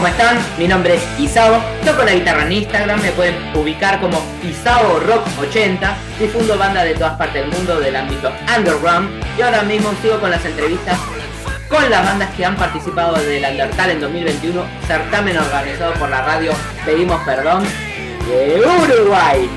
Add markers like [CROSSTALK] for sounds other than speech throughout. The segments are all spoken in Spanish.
¿cómo están? Mi nombre es Isao, toco la guitarra en Instagram, me pueden ubicar como Isao Rock 80, difundo bandas de todas partes del mundo del ámbito underground y ahora mismo sigo con las entrevistas con las bandas que han participado del Undertale en 2021, certamen organizado por la radio Pedimos Perdón de Uruguay.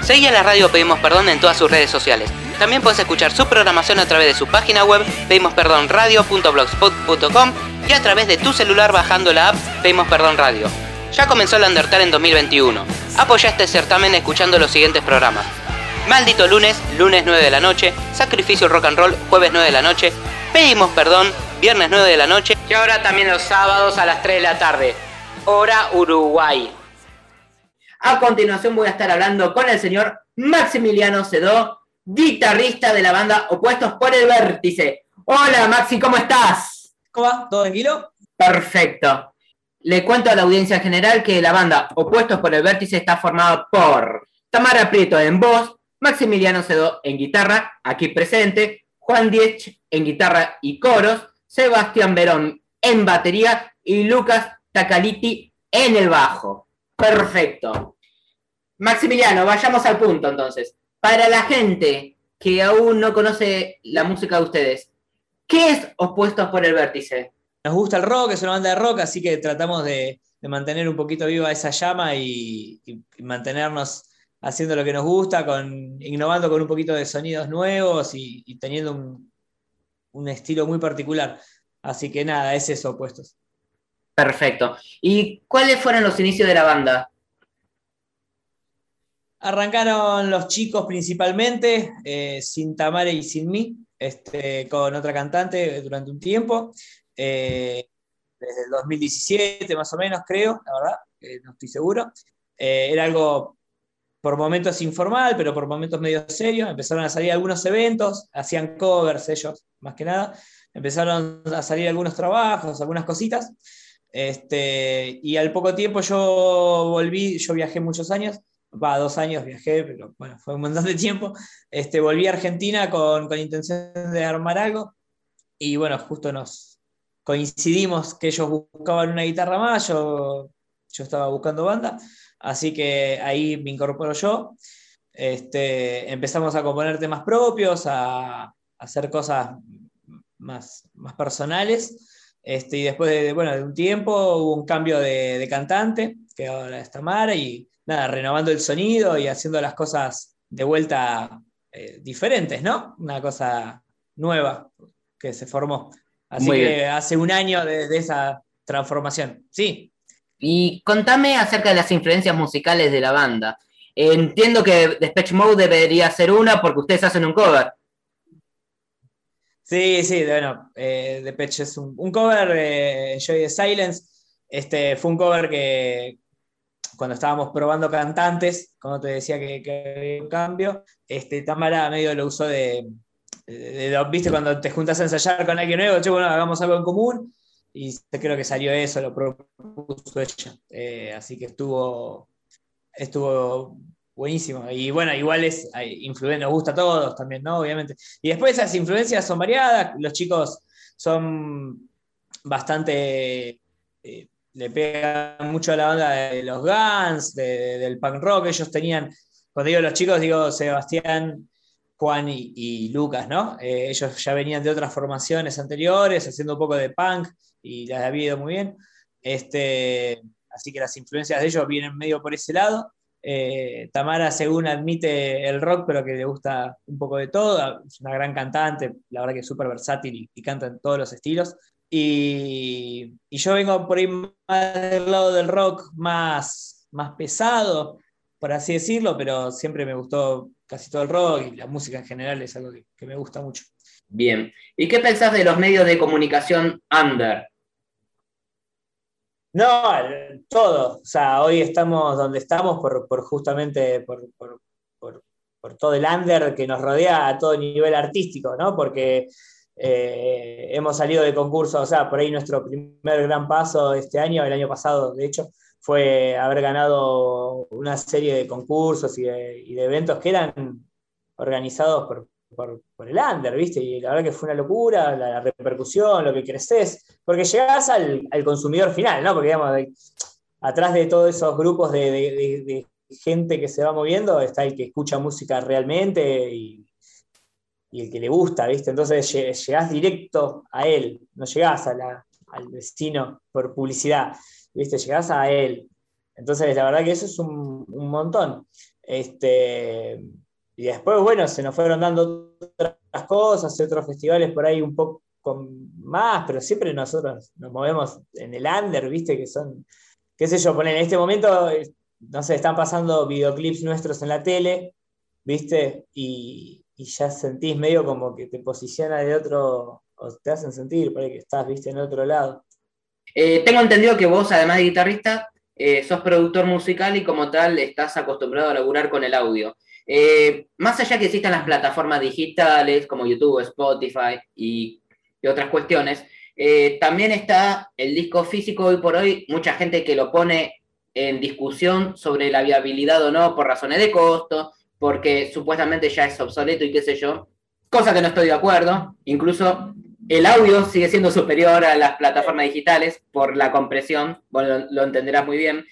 Seguí a la radio Pedimos Perdón en todas sus redes sociales. También puedes escuchar su programación a través de su página web pedimosperdonradio.blogspot.com y a través de tu celular bajando la app Pedimos Perdón Radio. Ya comenzó el Undertale en 2021. Apoya este certamen escuchando los siguientes programas. Maldito lunes, lunes 9 de la noche, Sacrificio Rock and Roll, jueves 9 de la noche, Pedimos Perdón, viernes 9 de la noche y ahora también los sábados a las 3 de la tarde. Hora Uruguay. A continuación voy a estar hablando con el señor Maximiliano Cedó, guitarrista de la banda Opuestos por el Vértice. Hola Maxi, ¿cómo estás? ¿Cómo va? ¿Todo tranquilo? Perfecto. Le cuento a la audiencia general que la banda Opuestos por el Vértice está formada por Tamara Prieto en voz, Maximiliano Cedó en guitarra, aquí presente, Juan Diech en guitarra y coros, Sebastián Verón en batería y Lucas Tacaliti en el bajo. Perfecto. Maximiliano, vayamos al punto entonces. Para la gente que aún no conoce la música de ustedes, ¿qué es Opuestos por el Vértice? Nos gusta el rock, es una banda de rock, así que tratamos de, de mantener un poquito viva esa llama y, y, y, mantenernos haciendo lo que nos gusta, con, innovando con un poquito de sonidos nuevos y, y teniendo un, un, estilo muy particular. Así que nada, es eso, Opuestos. Perfecto. ¿Y cuáles fueron los inicios de la banda? Arrancaron los chicos principalmente, eh, sin Tamare y sin mí, este, con otra cantante durante un tiempo, eh, desde el 2017 más o menos creo, la verdad, eh, no estoy seguro. era algo por momentos informal, pero por momentos medio serio. Empezaron a salir algunos eventos, hacían covers ellos, más que nada. Empezaron a salir algunos trabajos, algunas cositas. Este, y al poco tiempo yo volví, yo viajé muchos años, va, dos años viajé, pero bueno, fue un montón de tiempo. Este, volví a Argentina con, con intención de armar algo y bueno, justo nos coincidimos que ellos buscaban una guitarra más, yo, yo estaba buscando banda, así que ahí me incorporo yo. Este, empezamos a componer temas propios, a, a hacer cosas más, más personales. Este, y después de, bueno, de un tiempo hubo un cambio de, de cantante, que ahora es Tamara, y nada, renovando el sonido y haciendo las cosas de vuelta eh, diferentes, ¿no? Una cosa nueva que se formó. Así Muy que bien. hace un año de, de, esa transformación. Sí. Y contame acerca de las influencias musicales de la banda. Entiendo que Depeche Mode debería ser una porque ustedes hacen un cover. Sí, sí, bueno, eh, Depeche es un, un cover, eh, Enjoy the Silence. Este, fue un cover que, cuando estábamos probando cantantes, como te decía que, que había un cambio, este, Tamara medio lo usó de, de, de, viste, cuando te juntas a ensayar con alguien nuevo, che, bueno, hagamos algo en común, y creo que salió eso, lo propuso ella. Eh, así que estuvo, estuvo buenísimo. Y bueno, igual es, nos gusta a todos también, ¿no? Obviamente. Y después esas influencias son variadas, los chicos son bastante... Eh, le pegan mucho a la banda de los Guns, de, de, del punk rock. Ellos tenían, cuando digo los chicos, digo Sebastián, Juan y, Lucas, ¿no? Eh, ellos ya venían de otras formaciones anteriores, haciendo un poco de punk y les había ido muy bien. Este, así que las influencias de ellos vienen medio por ese lado. Eh, Tamara, según admite el rock, pero que le gusta un poco de todo, es una gran cantante, la verdad que es súper versátil y canta en todos los estilos. Y, y, yo vengo por ahí más del lado del rock más, más pesado, por así decirlo, pero siempre me gustó casi todo el rock y la música en general es algo que, que me gusta mucho. Bien. ¿Y qué pensás de los medios de comunicación under? No, todo. O sea, hoy estamos donde estamos por, por justamente por, por, por, todo el under que nos rodea a todo nivel artístico, ¿no? Porque eh, hemos salido de concursos, o sea, por ahí nuestro primer gran paso este año, el año pasado, de hecho, fue haber ganado una serie de concursos y de, y de eventos que eran organizados por, por, el under, ¿viste? Y la verdad que fue una locura, la, repercusión, lo que creces, porque llegás al, consumidor final, ¿no? Porque, digamos, atrás de todos esos grupos de, gente que se va moviendo está el que escucha música realmente y, el que le gusta, ¿viste? Entonces llegás directo a él, no llegás al destino por publicidad, ¿viste? Llegás a él. Entonces, la verdad que eso es un, un montón. Este, y después, bueno, se nos fueron dando otras cosas, otros festivales por ahí un poco más, pero siempre nosotros nos movemos en el under, ¿viste? Que son, qué sé yo, poner en este momento, eh, no sé, están pasando videoclips nuestros en la tele, ¿viste? Y, ya sentís medio como que te posiciona de otro, o te hacen sentir, parece que estás, ¿viste? En otro lado. Eh, tengo entendido que vos, además de guitarrista, eh, sos productor musical y como tal estás acostumbrado a laburar con el audio. Eh, más allá que existan las plataformas digitales como YouTube, Spotify y, otras cuestiones, también está el disco físico hoy por hoy, mucha gente que lo pone en discusión sobre la viabilidad o no por razones de costo, porque supuestamente ya es obsoleto y qué sé yo, cosa que no estoy de acuerdo, incluso el audio sigue siendo superior a las plataformas digitales por la compresión, bueno, lo, entenderás muy bien.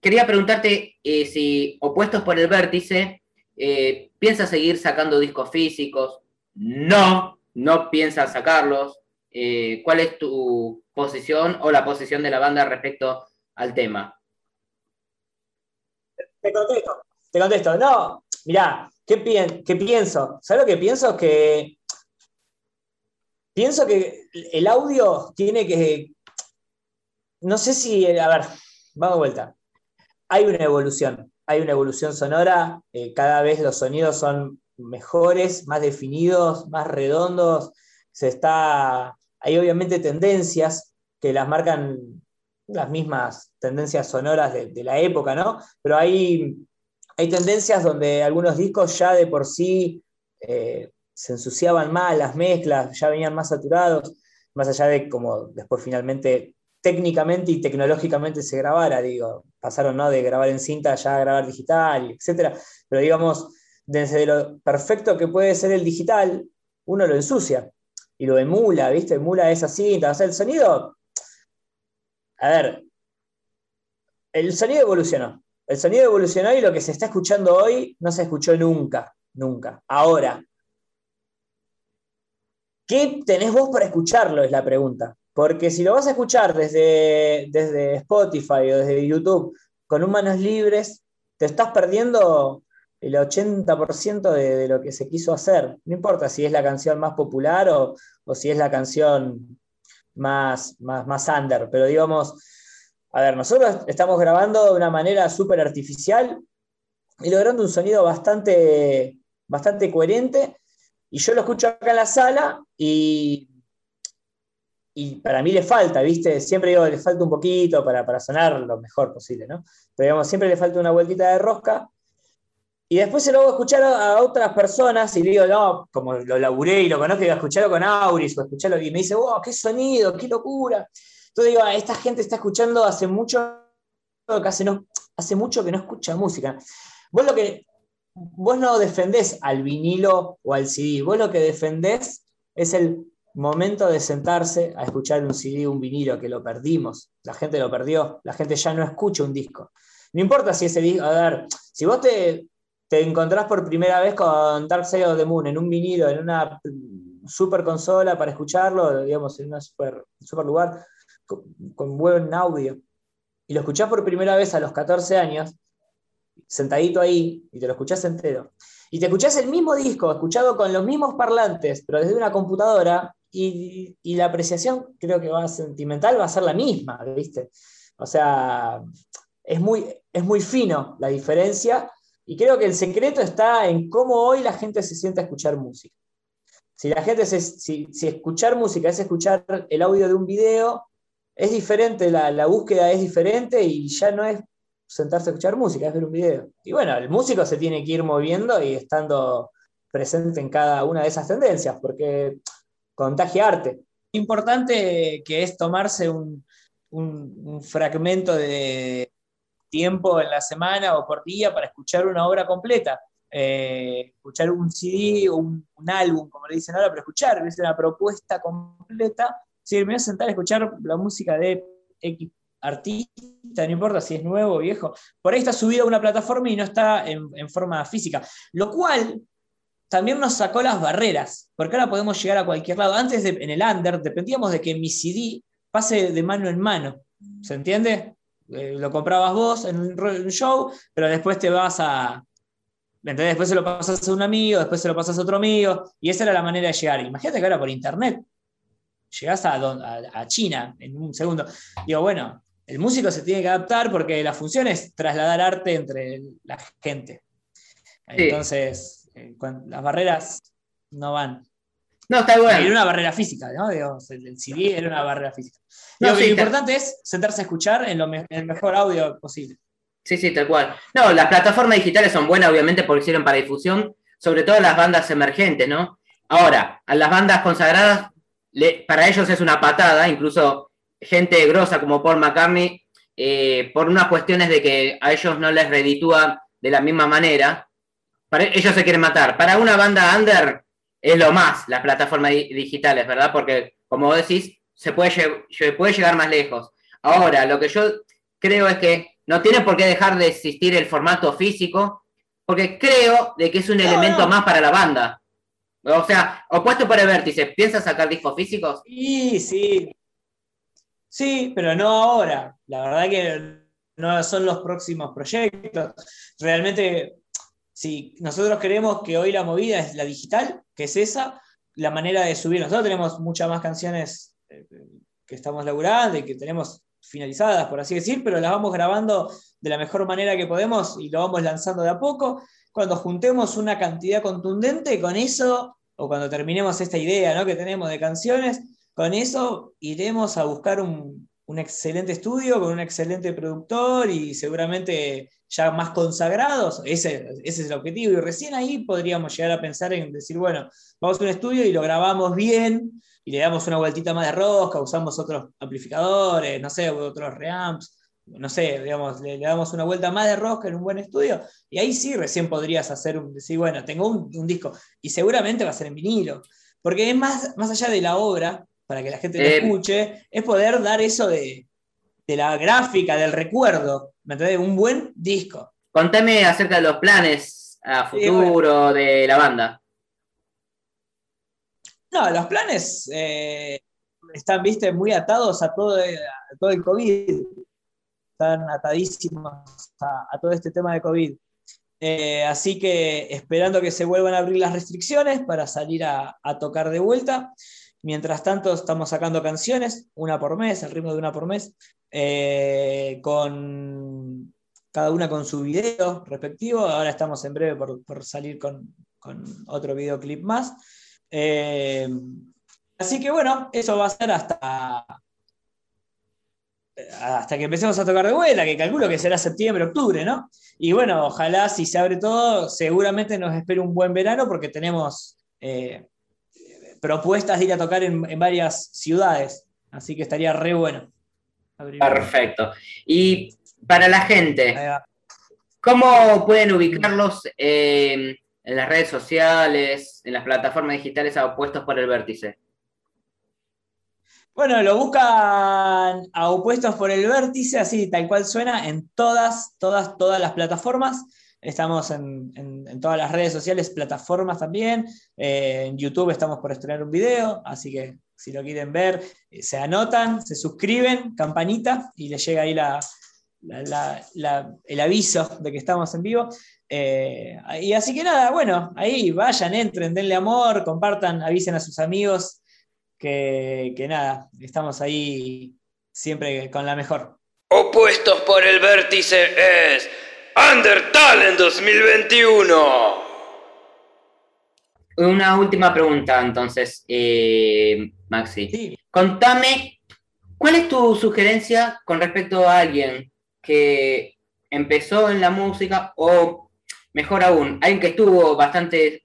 Quería preguntarte eh, si, opuestos por el vértice, eh, ¿Piensas seguir sacando discos físicos? No, no piensas sacarlos. Eh, ¿Cuál es tu posición o la posición de la banda respecto al tema? Te contesto, te contesto. No, mirá, ¿qué, pienso? ¿Sabes lo que pienso? Que pienso que el audio tiene que. No sé si. A ver, vamos de vuelta. Hay una evolución hay una evolución sonora, eh, cada vez los sonidos son mejores, más definidos, más redondos, se está, hay obviamente tendencias que las marcan las mismas tendencias sonoras de, la época, ¿no? Pero hay, hay tendencias donde algunos discos ya de por sí eh, se ensuciaban más, las mezclas ya venían más saturados, más allá de como después finalmente técnicamente y tecnológicamente se grabara, digo, pasaron ¿no? de grabar en cinta ya a grabar digital, etc. Pero digamos, desde lo perfecto que puede ser el digital, uno lo ensucia y lo emula, ¿viste? Emula esa cinta. O sea, el sonido, a ver, el sonido evolucionó. El sonido evolucionó y lo que se está escuchando hoy no se escuchó nunca, nunca. Ahora, ¿qué tenés vos para escucharlo? Es la pregunta. Porque si lo vas a escuchar desde, desde Spotify o desde YouTube con un manos libres, te estás perdiendo el 80% de, lo que se quiso hacer. No importa si es la canción más popular o, si es la canción más, más, más under, pero digamos, a ver, nosotros estamos grabando de una manera súper artificial y logrando un sonido bastante, bastante coherente. Y yo lo escucho acá en la sala y y para mí le falta, ¿viste? Siempre digo, le falta un poquito para, para sonar lo mejor posible, ¿no? Pero digamos, siempre le falta una vueltita de rosca. Y después se lo voy a escuchar a, otras personas y digo, no, como lo laburé y lo conozco, digo, escucharlo con Auris o escucharlo y me dice, wow, qué sonido, qué locura. Entonces digo, esta gente está escuchando hace mucho, que hace, no, hace mucho que no escucha música. Vos lo que, vos no defendés al vinilo o al CD, vos lo que defendés es el momento de sentarse a escuchar un CD, un vinilo, que lo perdimos, la gente lo perdió, la gente ya no escucha un disco. No importa si ese disco, a ver, si vos te, te encontrás por primera vez con Dark Side of the Moon en un vinilo, en una super consola para escucharlo, digamos, en un super, super lugar, con, buen audio, y lo escuchás por primera vez a los 14 años, sentadito ahí, y te lo escuchás entero, y te escuchás el mismo disco, escuchado con los mismos parlantes, pero desde una computadora, y, la apreciación creo que va sentimental va a ser la misma, ¿viste? O sea, es muy, es muy fino la diferencia y creo que el secreto está en cómo hoy la gente se siente a escuchar música. Si la gente, si, escuchar música es escuchar el audio de un video, es diferente, la, la, búsqueda es diferente y ya no es sentarse a escuchar música, es ver un video. Y bueno, el músico se tiene que ir moviendo y estando presente en cada una de esas tendencias, porque contagiarte. Importante que es tomarse un, fragmento de tiempo en la semana o por día para escuchar una obra completa. eh, escuchar un CD o un, álbum, como le dicen ahora, pero escuchar, es una propuesta completa. Si me voy a sentar a escuchar la música de X artista, no importa si es nuevo o viejo, por ahí está subido a una plataforma y no está en, forma física. Lo cual también nos sacó las barreras, porque ahora podemos llegar a cualquier lado. Antes en el under dependíamos de que mi CD pase de mano en mano. ¿Se entiende? Eh, lo comprabas vos en un, show, pero después te vas a. ¿Entendés? Después se lo pasas a un amigo, después se lo pasas a otro amigo, y esa era la manera de llegar. Imagínate que ahora por internet llegás a, a, China en un segundo. Digo, bueno, el músico se tiene que adaptar porque la función es trasladar arte entre la gente. Entonces, eh, las barreras no van. No, está bueno. Era una barrera física, ¿no? el CD era una barrera física. lo importante es sentarse a escuchar en, el mejor audio posible. Sí, sí, tal cual. No, las plataformas digitales son buenas, obviamente, porque sirven para difusión, sobre todo las bandas emergentes, ¿no? Ahora, a las bandas consagradas, para ellos es una patada, incluso gente grosa como Paul McCartney, eh, por unas cuestiones de que a ellos no les reditúa de la misma manera, ellos se quieren matar. Para una banda under es lo más, las plataformas digitales, ¿verdad? Porque, como vos decís, se puede, puede llegar más lejos. Ahora, lo que yo creo es que no tiene por qué dejar de existir el formato físico, porque creo de que es un elemento más para la banda. O sea, opuesto por el vértice, ¿piensas sacar discos físicos? Sí, sí. Sí, pero no ahora. La verdad que no son los próximos proyectos. Realmente si nosotros creemos que hoy la movida es la digital, que es esa, la manera de subir. Nosotros tenemos muchas más canciones eh, que estamos laburando y que tenemos finalizadas, por así decir, pero las vamos grabando de la mejor manera que podemos y lo vamos lanzando de a poco. Cuando juntemos una cantidad contundente, con eso, o cuando terminemos esta idea ¿no? que tenemos de canciones, con eso iremos a buscar un, un excelente estudio con un excelente productor y seguramente ya más consagrados, ese, ese, es el objetivo. Y recién ahí podríamos llegar a pensar en decir, bueno, vamos a un estudio y lo grabamos bien y le damos una vueltita más de rosca, usamos otros amplificadores, no sé, otros reamps, no sé, digamos, le, damos una vuelta más de rosca en un buen estudio y ahí sí recién podrías hacer un, decir, bueno, tengo un, un disco y seguramente va a ser en vinilo. Porque es más, más allá de la obra, para que la gente lo eh, escuche, es poder dar eso de, la gráfica, del recuerdo, ¿me entendés? Un buen disco. Contame acerca de los planes a futuro de la banda. No, los planes eh, están, viste, muy atados a todo, todo el COVID. Están atadísimos a, todo este tema de COVID. Eh, así que esperando que se vuelvan a abrir las restricciones para salir a tocar de vuelta. Mientras tanto, estamos sacando canciones, una por mes, el ritmo de una por mes, eh, con cada una con su video respectivo. Ahora estamos en breve por, salir con, otro videoclip más. Eh, así que bueno, eso va a ser hasta, hasta que empecemos a tocar de vuelta, que calculo que será septiembre, octubre, ¿no? Y bueno, ojalá si se abre todo, seguramente nos espere un buen verano porque tenemos eh, propuestas de ir a tocar en, varias ciudades. Así que estaría re bueno. Perfecto. Y para la gente, ¿cómo pueden ubicarlos en las redes sociales, en las plataformas digitales a opuestos por el vértice? Bueno, lo buscan a opuestos por el vértice, así tal cual suena, en todas, todas, todas las plataformas. Estamos en, todas las redes sociales, plataformas también. Eh, en YouTube estamos por estrenar un video, así que si lo quieren ver, eh, se anotan, se suscriben, campanita, y les llega ahí el aviso de que estamos en vivo. Eh, y así que nada, bueno, ahí vayan, entren, denle amor, compartan, avisen a sus amigos que, que nada, estamos ahí siempre con la mejor. Opuestos por el vértice es Undertale en 2021. Una última pregunta, entonces, eh, Maxi. Contame, ¿cuál es tu sugerencia con respecto a alguien que empezó en la música o, mejor aún, alguien que estuvo bastante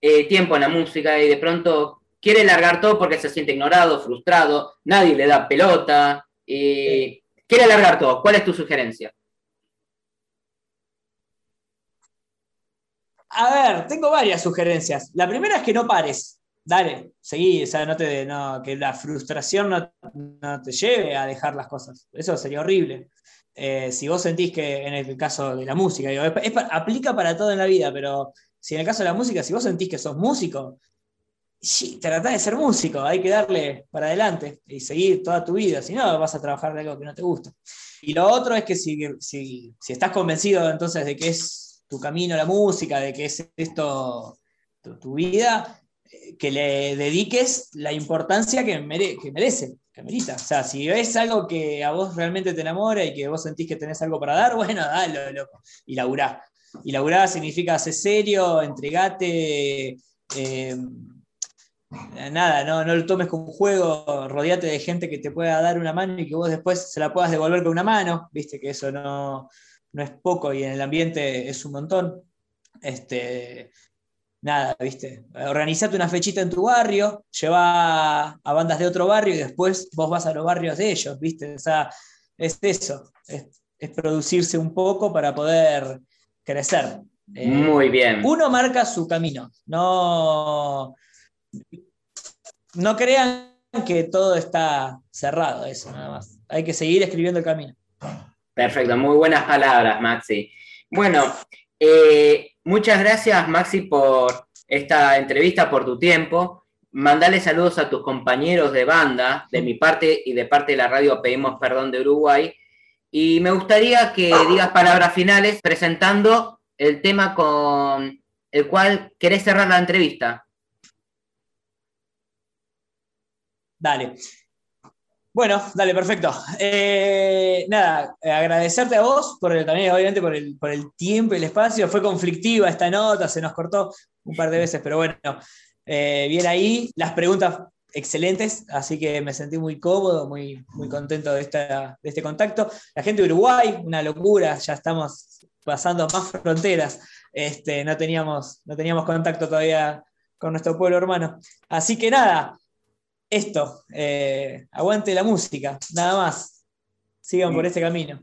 eh, tiempo en la música y de pronto quiere largar todo porque se siente ignorado, frustrado, nadie le da pelota, y quiere largar todo? ¿Cuál es tu sugerencia? A ver, tengo varias sugerencias. La primera es que no pares. Dale, seguí, no te, no, que la frustración no, te lleve a dejar las cosas. Eso sería horrible. Eh, si vos sentís que en el caso de la música, aplica para todo en la vida, pero si en el caso de la música, si vos sentís que sos músico, sí, tratá de ser músico, hay que darle para adelante y seguir toda tu vida, si no vas a trabajar de algo que no te gusta. Y lo otro es que si, si, si estás convencido entonces de que es tu camino la música, de que es esto tu, vida, eh, que le dediques la importancia que, que merece, que merita. O sea, si ves algo que a vos realmente te enamora y que vos sentís que tenés algo para dar, [LAUGHS] bueno, dale, loco, y laburá. Y laburá significa ser serio, entregate, eh, nada, no, no lo tomes como un juego, rodeate de gente que te pueda dar una mano y que vos después se la puedas devolver con una mano, viste que eso no, es poco y en el ambiente es un montón. Este, nada, viste, organizate una fechita en tu barrio, lleva a bandas de otro barrio y después vos vas a los barrios de ellos, viste, o sea, es eso, es, producirse un poco para poder crecer. Muy eh, bien. Uno marca su camino, no no crean que todo está cerrado, eso nada más. Hay que seguir escribiendo el camino. Perfecto, muy buenas palabras, Maxi. Bueno, eh, muchas gracias, Maxi, por esta entrevista, por tu tiempo. Mandale saludos a tus compañeros de banda, de mi parte y de parte de la radio Pedimos Perdón de Uruguay. Y me gustaría que digas palabras finales presentando el tema con el cual querés cerrar la entrevista. Dale. Bueno, dale, perfecto. Eh, nada, agradecerte a vos por el, también, obviamente, por el, por el tiempo y el espacio. Fue conflictiva esta nota, se nos cortó un par de veces, pero bueno, eh, bien ahí. Las preguntas excelentes, así que me sentí muy cómodo, muy, muy contento de, esta, de este contacto. La gente de Uruguay, una locura, ya estamos pasando más fronteras. Este, no, teníamos, no teníamos contacto todavía con nuestro pueblo hermano. Así que nada, esto, eh, aguante la música, nada más. Sigan por este camino.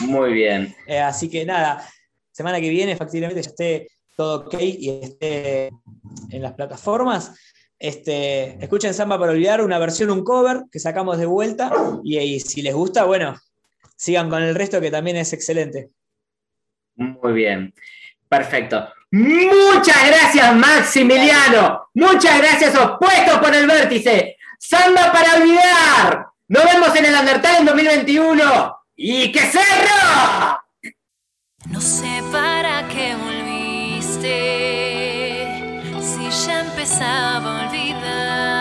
Muy bien. Eh, así que nada, semana que viene, efectivamente, ya esté todo ok y esté en las plataformas. Este, escuchen Samba para olvidar, una versión, un cover que sacamos de vuelta. Y, si les gusta, bueno, sigan con el resto que también es excelente. Muy bien. Perfecto. Muchas gracias, Maximiliano. Muchas gracias, opuestos por el vértice. Samba para olvidar. Nos vemos en el Undertale en 2021. ¡Y que cerro! No sé para qué volviste si ya empezaba a olvidar.